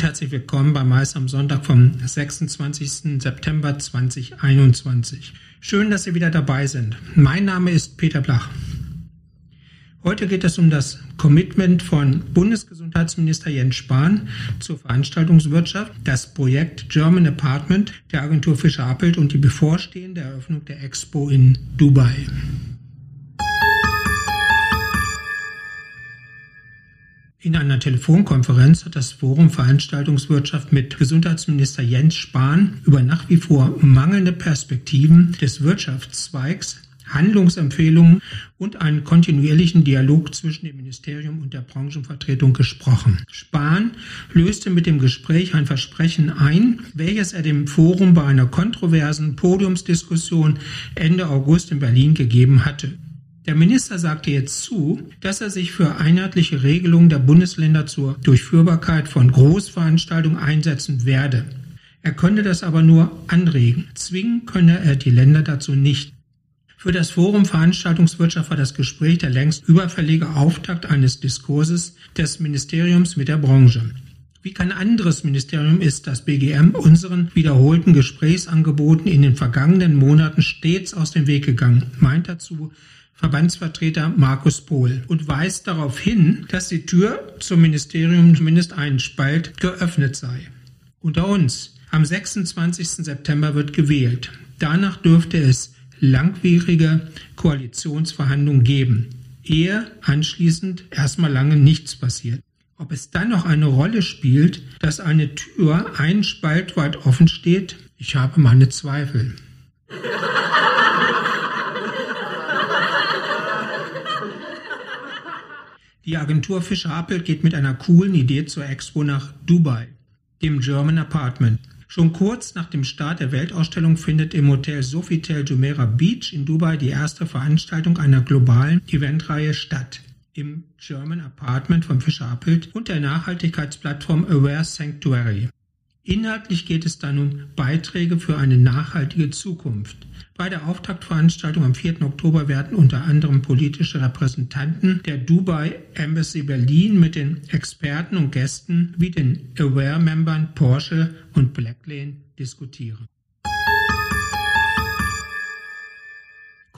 und herzlich willkommen bei Mais am Sonntag vom 26. September 2021. Schön, dass Sie wieder dabei sind. Mein Name ist Peter Blach. Heute geht es um das Commitment von Bundesgesundheitsminister Jens Spahn zur Veranstaltungswirtschaft, das Projekt German Apartment der Agentur Fischer Appelt und die bevorstehende Eröffnung der Expo in Dubai. In einer Telefonkonferenz hat das Forum Veranstaltungswirtschaft mit Gesundheitsminister Jens Spahn über nach wie vor mangelnde Perspektiven des Wirtschaftszweigs, Handlungsempfehlungen und einen kontinuierlichen Dialog zwischen dem Ministerium und der Branchenvertretung gesprochen. Spahn löste mit dem Gespräch ein Versprechen ein, welches er dem Forum bei einer kontroversen Podiumsdiskussion Ende August in Berlin gegeben hatte. Der Minister sagte jetzt zu, dass er sich für einheitliche Regelungen der Bundesländer zur Durchführbarkeit von Großveranstaltungen einsetzen werde. Er könne das aber nur anregen. Zwingen könne er die Länder dazu nicht. Für das Forum Veranstaltungswirtschaft war das Gespräch der längst überfällige Auftakt eines Diskurses des Ministeriums mit der Branche. Wie kein anderes Ministerium ist das BGM unseren wiederholten Gesprächsangeboten in den vergangenen Monaten stets aus dem Weg gegangen, meint dazu Verbandsvertreter Markus Pohl und weist darauf hin, dass die Tür zum Ministerium zumindest einen Spalt geöffnet sei. Unter uns, am 26. September wird gewählt. Danach dürfte es langwierige Koalitionsverhandlungen geben, ehe anschließend erstmal lange nichts passiert. Ob es dann noch eine Rolle spielt, dass eine Tür einen Spalt weit offen steht, ich habe meine Zweifel. Die Agentur Fischer Appelt geht mit einer coolen Idee zur Expo nach Dubai, dem German Apartment. Schon kurz nach dem Start der Weltausstellung findet im Hotel Sofitel Jumeirah Beach in Dubai die erste Veranstaltung einer globalen Eventreihe statt. Im German Apartment von Fischer Appelt und der Nachhaltigkeitsplattform Aware Sanctuary. Inhaltlich geht es dann um Beiträge für eine nachhaltige Zukunft. Bei der Auftaktveranstaltung am 4. Oktober werden unter anderem politische Repräsentanten der Dubai Embassy Berlin mit den Experten und Gästen wie den Aware-Membern Porsche und Blacklane diskutieren.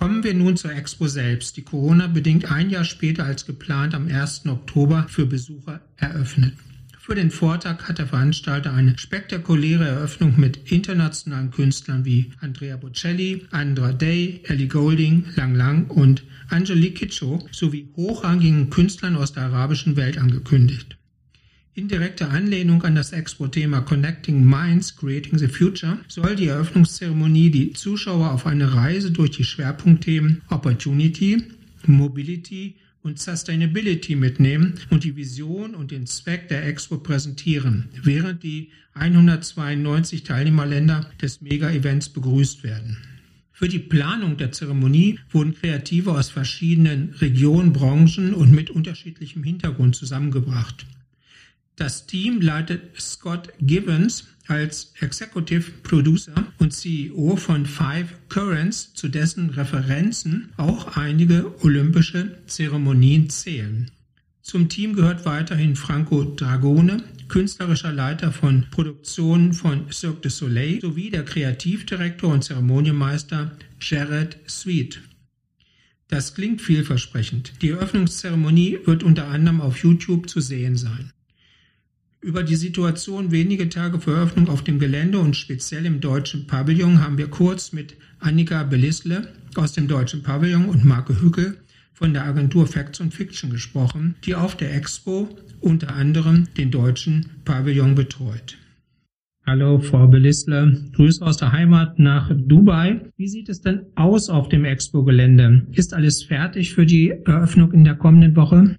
Kommen wir nun zur Expo selbst, die Corona bedingt ein Jahr später als geplant am 1. Oktober für Besucher eröffnet. Für den Vortag hat der Veranstalter eine spektakuläre Eröffnung mit internationalen Künstlern wie Andrea Bocelli, Andra Day, Ellie Golding, Lang Lang und Angelique Kitschow sowie hochrangigen Künstlern aus der arabischen Welt angekündigt. In direkter Anlehnung an das Expo-Thema Connecting Minds, Creating the Future soll die Eröffnungszeremonie die Zuschauer auf eine Reise durch die Schwerpunktthemen Opportunity, Mobility und Sustainability mitnehmen und die Vision und den Zweck der Expo präsentieren, während die 192 Teilnehmerländer des Mega-Events begrüßt werden. Für die Planung der Zeremonie wurden Kreative aus verschiedenen Regionen, Branchen und mit unterschiedlichem Hintergrund zusammengebracht. Das Team leitet Scott Givens als Executive Producer und CEO von Five Currents, zu dessen Referenzen auch einige olympische Zeremonien zählen. Zum Team gehört weiterhin Franco Dragone, künstlerischer Leiter von Produktionen von Cirque du Soleil sowie der Kreativdirektor und Zeremonienmeister Jared Sweet. Das klingt vielversprechend. Die Eröffnungszeremonie wird unter anderem auf YouTube zu sehen sein. Über die Situation wenige Tage vor Eröffnung auf dem Gelände und speziell im deutschen Pavillon haben wir kurz mit Annika Belisle aus dem deutschen Pavillon und Marke Hückel von der Agentur Facts und Fiction gesprochen, die auf der Expo unter anderem den deutschen Pavillon betreut. Hallo, Frau Belisle. Grüße aus der Heimat nach Dubai. Wie sieht es denn aus auf dem Expo-Gelände? Ist alles fertig für die Eröffnung in der kommenden Woche?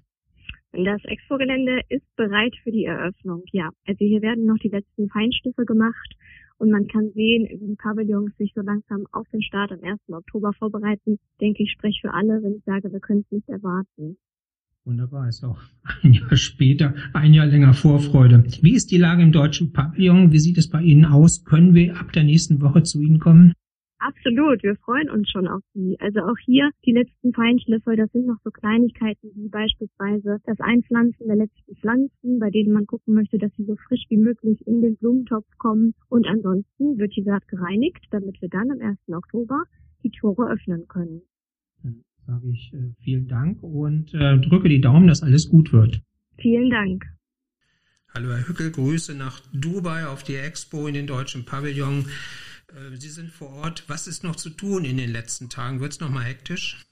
Das Expo-Gelände ist bereit für die Eröffnung, ja. Also hier werden noch die letzten Feinstücke gemacht und man kann sehen, wie die Pavillons sich so langsam auf den Start am 1. Oktober vorbereiten. Denke, ich spreche für alle, wenn ich sage, wir können es nicht erwarten. Wunderbar, ist auch ein Jahr später, ein Jahr länger Vorfreude. Wie ist die Lage im deutschen Pavillon? Wie sieht es bei Ihnen aus? Können wir ab der nächsten Woche zu Ihnen kommen? Absolut, wir freuen uns schon auf sie. Also auch hier die letzten Feinschliffe, das sind noch so Kleinigkeiten wie beispielsweise das Einpflanzen der letzten Pflanzen, bei denen man gucken möchte, dass sie so frisch wie möglich in den Blumentopf kommen. Und ansonsten wird die Saat gereinigt, damit wir dann am 1. Oktober die Tore öffnen können. Dann sage ich äh, vielen Dank und äh, drücke die Daumen, dass alles gut wird. Vielen Dank. Hallo Herr Hückel, Grüße nach Dubai auf die Expo in den deutschen Pavillon. Äh, Sie sind vor Ort. Was ist noch zu tun in den letzten Tagen? Wird es noch mal hektisch?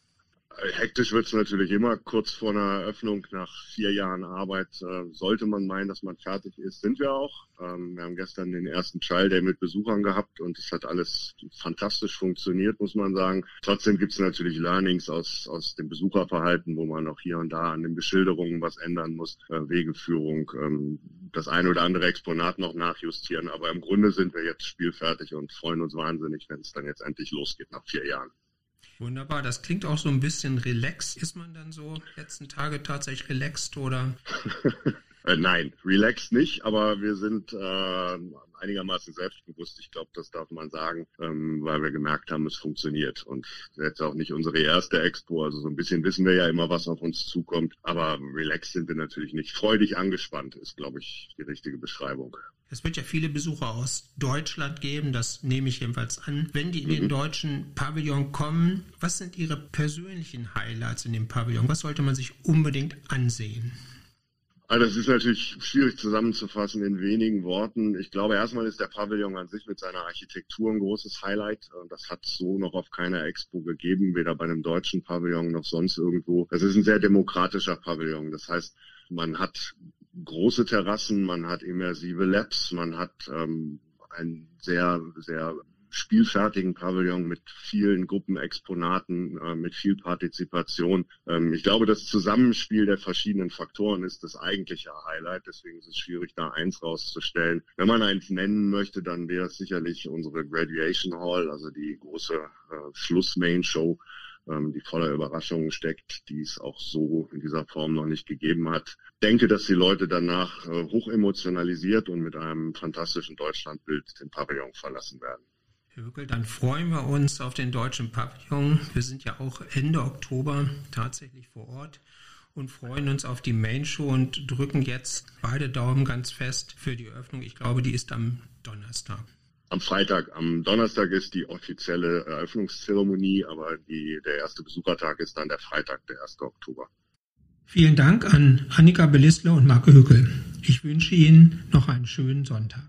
Hektisch wird es natürlich immer. Kurz vor einer Eröffnung nach vier Jahren Arbeit äh, sollte man meinen, dass man fertig ist. Sind wir auch. Ähm, wir haben gestern den ersten Trial Day mit Besuchern gehabt und es hat alles fantastisch funktioniert, muss man sagen. Trotzdem gibt es natürlich Learnings aus, aus dem Besucherverhalten, wo man auch hier und da an den Beschilderungen was ändern muss, äh, Wegeführung, ähm, das eine oder andere Exponat noch nachjustieren. Aber im Grunde sind wir jetzt spielfertig und freuen uns wahnsinnig, wenn es dann jetzt endlich losgeht nach vier Jahren. Wunderbar, das klingt auch so ein bisschen relaxed. Ist man dann so letzten Tage tatsächlich relaxed oder? äh, nein, relaxed nicht, aber wir sind äh, einigermaßen selbstbewusst. Ich glaube, das darf man sagen, ähm, weil wir gemerkt haben, es funktioniert. Und jetzt auch nicht unsere erste Expo, also so ein bisschen wissen wir ja immer, was auf uns zukommt. Aber relaxed sind wir natürlich nicht. Freudig angespannt ist, glaube ich, die richtige Beschreibung. Es wird ja viele Besucher aus Deutschland geben, das nehme ich jedenfalls an. Wenn die in den mhm. deutschen Pavillon kommen, was sind Ihre persönlichen Highlights in dem Pavillon? Was sollte man sich unbedingt ansehen? Also das ist natürlich schwierig zusammenzufassen in wenigen Worten. Ich glaube, erstmal ist der Pavillon an sich mit seiner Architektur ein großes Highlight. Das hat so noch auf keiner Expo gegeben, weder bei einem deutschen Pavillon noch sonst irgendwo. Das ist ein sehr demokratischer Pavillon. Das heißt, man hat große Terrassen, man hat immersive Labs, man hat ähm, einen sehr, sehr spielfertigen Pavillon mit vielen Gruppenexponaten, äh, mit viel Partizipation. Ähm, ich glaube, das Zusammenspiel der verschiedenen Faktoren ist das eigentliche Highlight. Deswegen ist es schwierig, da eins rauszustellen. Wenn man eins nennen möchte, dann wäre es sicherlich unsere Graduation Hall, also die große äh, Schluss-Main-Show ähm, die voller Überraschungen steckt, die es auch so in dieser Form noch nicht gegeben hat. Denke, dass die Leute danach äh, hoch emotionalisiert und mit einem fantastischen Deutschlandbild den Pavillon verlassen werden. Herr Hückel, dann freuen wir uns auf den deutschen Pavillon. Wir sind ja auch Ende Oktober tatsächlich vor Ort und freuen uns auf die Main Show und drücken jetzt beide Daumen ganz fest für die Eröffnung. Ich glaube, die ist am Donnerstag am Freitag. Am Donnerstag ist die offizielle Eröffnungszeremonie, aber die, der erste Besuchertag ist dann der Freitag, der 1. Oktober. Vielen Dank an Annika Belissler und Marke Hückel. Ich wünsche Ihnen noch einen schönen Sonntag.